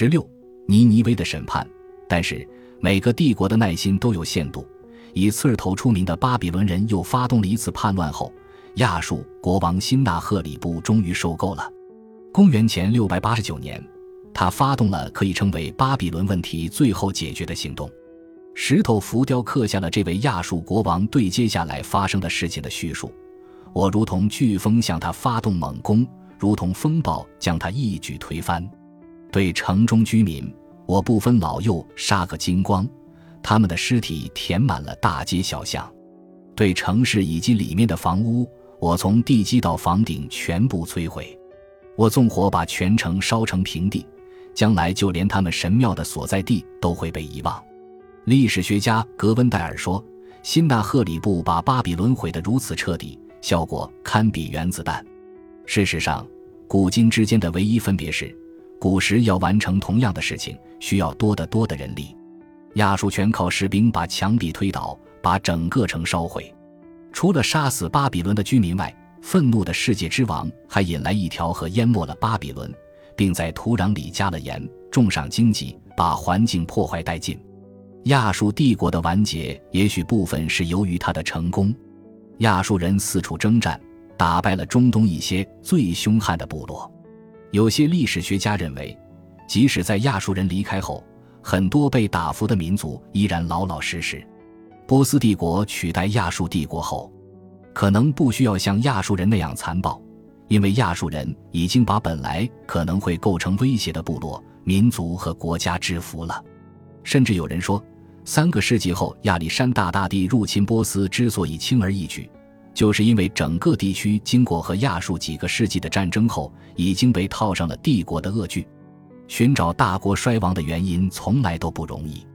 十六，尼尼微的审判。但是每个帝国的耐心都有限度。以刺儿头出名的巴比伦人又发动了一次叛乱后，亚述国王辛纳赫里布终于受够了。公元前六百八十九年，他发动了可以称为巴比伦问题最后解决的行动。石头浮雕刻下了这位亚述国王对接下来发生的事情的叙述。我如同飓风向他发动猛攻，如同风暴将他一举推翻。对城中居民，我不分老幼，杀个精光。他们的尸体填满了大街小巷。对城市以及里面的房屋，我从地基到房顶全部摧毁。我纵火把全城烧成平地，将来就连他们神庙的所在地都会被遗忘。历史学家格温戴尔说：“辛纳赫里布把巴比伦毁得如此彻底，效果堪比原子弹。”事实上，古今之间的唯一分别是。古时要完成同样的事情，需要多得多的人力。亚述全靠士兵把墙壁推倒，把整个城烧毁。除了杀死巴比伦的居民外，愤怒的世界之王还引来一条河，淹没了巴比伦，并在土壤里加了盐，种上荆棘，把环境破坏殆尽。亚述帝国的完结，也许部分是由于他的成功。亚述人四处征战，打败了中东一些最凶悍的部落。有些历史学家认为，即使在亚述人离开后，很多被打服的民族依然老老实实。波斯帝国取代亚述帝国后，可能不需要像亚述人那样残暴，因为亚述人已经把本来可能会构成威胁的部落、民族和国家制服了。甚至有人说，三个世纪后亚历山大大帝入侵波斯之所以轻而易举。就是因为整个地区经过和亚述几个世纪的战争后，已经被套上了帝国的恶剧。寻找大国衰亡的原因从来都不容易。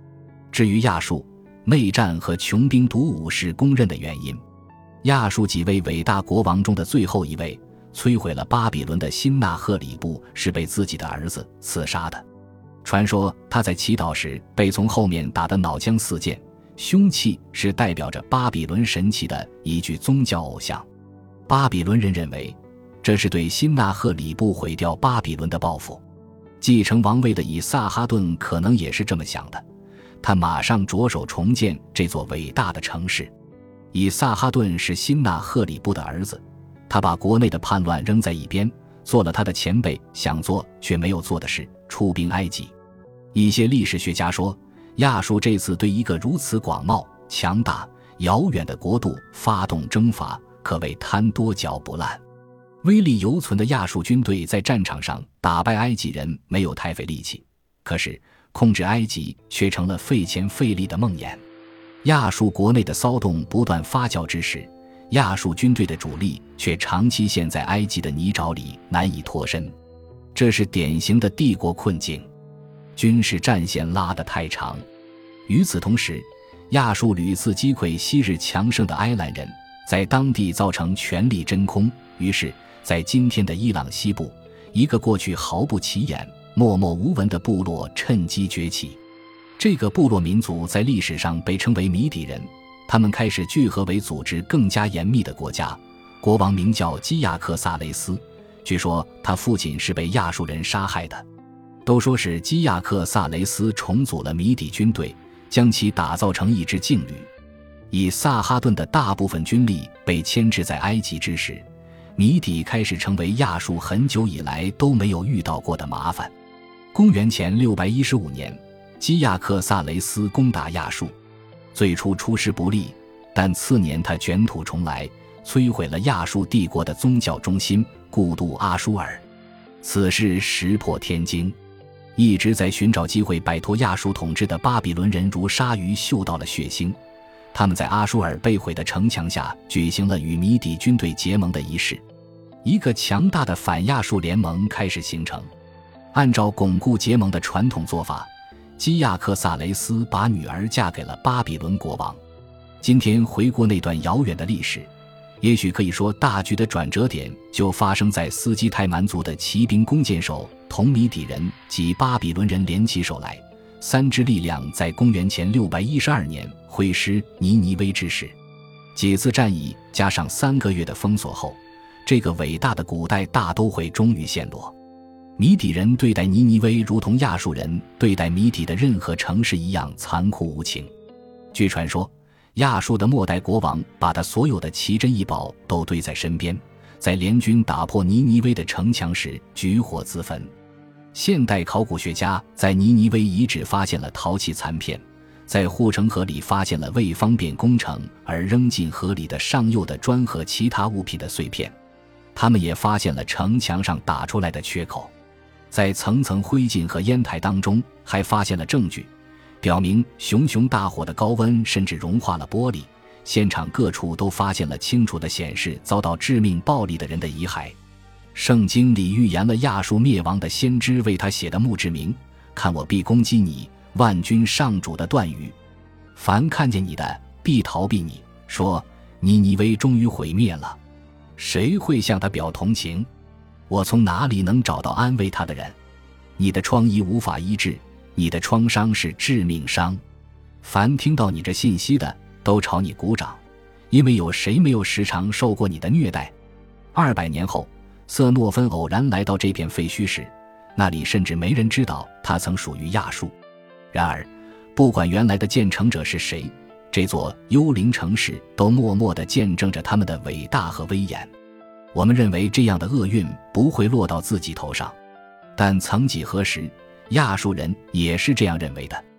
至于亚述，内战和穷兵黩武是公认的原因。亚述几位伟大国王中的最后一位，摧毁了巴比伦的辛纳赫里布，是被自己的儿子刺杀的。传说他在祈祷时被从后面打得脑浆四溅。凶器是代表着巴比伦神奇的一具宗教偶像，巴比伦人认为这是对辛纳赫里布毁掉巴比伦的报复。继承王位的以撒哈顿可能也是这么想的，他马上着手重建这座伟大的城市。以撒哈顿是辛纳赫里布的儿子，他把国内的叛乱扔在一边，做了他的前辈想做却没有做的事——出兵埃及。一些历史学家说。亚述这次对一个如此广袤、强大、遥远的国度发动征伐，可谓贪多嚼不烂。威力犹存的亚述军队在战场上打败埃及人没有太费力气，可是控制埃及却成了费钱费力的梦魇。亚述国内的骚动不断发酵之时，亚述军队的主力却长期陷在埃及的泥沼里难以脱身，这是典型的帝国困境。军事战线拉得太长，与此同时，亚述屡次击溃昔日强盛的埃兰人，在当地造成权力真空。于是，在今天的伊朗西部，一个过去毫不起眼、默默无闻的部落趁机崛起。这个部落民族在历史上被称为米底人，他们开始聚合为组织，更加严密的国家。国王名叫基亚克萨雷斯，据说他父亲是被亚述人杀害的。都说是基亚克萨雷斯重组了米底军队，将其打造成一支劲旅。以萨哈顿的大部分军力被牵制在埃及之时，米底开始成为亚述很久以来都没有遇到过的麻烦。公元前六百一十五年，基亚克萨雷斯攻打亚述，最初出师不利，但次年他卷土重来，摧毁了亚述帝国的宗教中心故都阿舒尔。此事石破天惊。一直在寻找机会摆脱亚述统治的巴比伦人，如鲨鱼嗅到了血腥。他们在阿舒尔被毁的城墙下举行了与米底军队结盟的仪式，一个强大的反亚述联盟开始形成。按照巩固结盟的传统做法，基亚克萨雷斯把女儿嫁给了巴比伦国王。今天回顾那段遥远的历史。也许可以说，大局的转折点就发生在斯基泰蛮族的骑兵弓箭手同米底人及巴比伦人联起手来，三支力量在公元前六百一十二年会师尼尼微之时。几次战役加上三个月的封锁后，这个伟大的古代大都会终于陷落。米底人对待尼尼微如同亚述人对待米底的任何城市一样残酷无情。据传说，亚述的末代国王把他所有的奇珍异宝都堆在身边，在联军打破尼尼微的城墙时举火自焚。现代考古学家在尼尼微遗址发现了陶器残片，在护城河里发现了为方便工程而扔进河里的上釉的砖和其他物品的碎片。他们也发现了城墙上打出来的缺口，在层层灰烬和烟台当中，还发现了证据，表明熊熊大火的高温甚至融化了玻璃。现场各处都发现了清楚的显示遭到致命暴力的人的遗骸。圣经里预言了亚述灭亡的先知为他写的墓志铭：“看我必攻击你，万军上主的断语。凡看见你的，必逃避你。说尼尼微终于毁灭了，谁会向他表同情？我从哪里能找到安慰他的人？你的疮痍无法医治，你的创伤是致命伤。凡听到你这信息的，都朝你鼓掌，因为有谁没有时常受过你的虐待？二百年后。瑟诺芬偶然来到这片废墟时，那里甚至没人知道他曾属于亚述。然而，不管原来的建成者是谁，这座幽灵城市都默默地见证着他们的伟大和威严。我们认为这样的厄运不会落到自己头上，但曾几何时，亚述人也是这样认为的。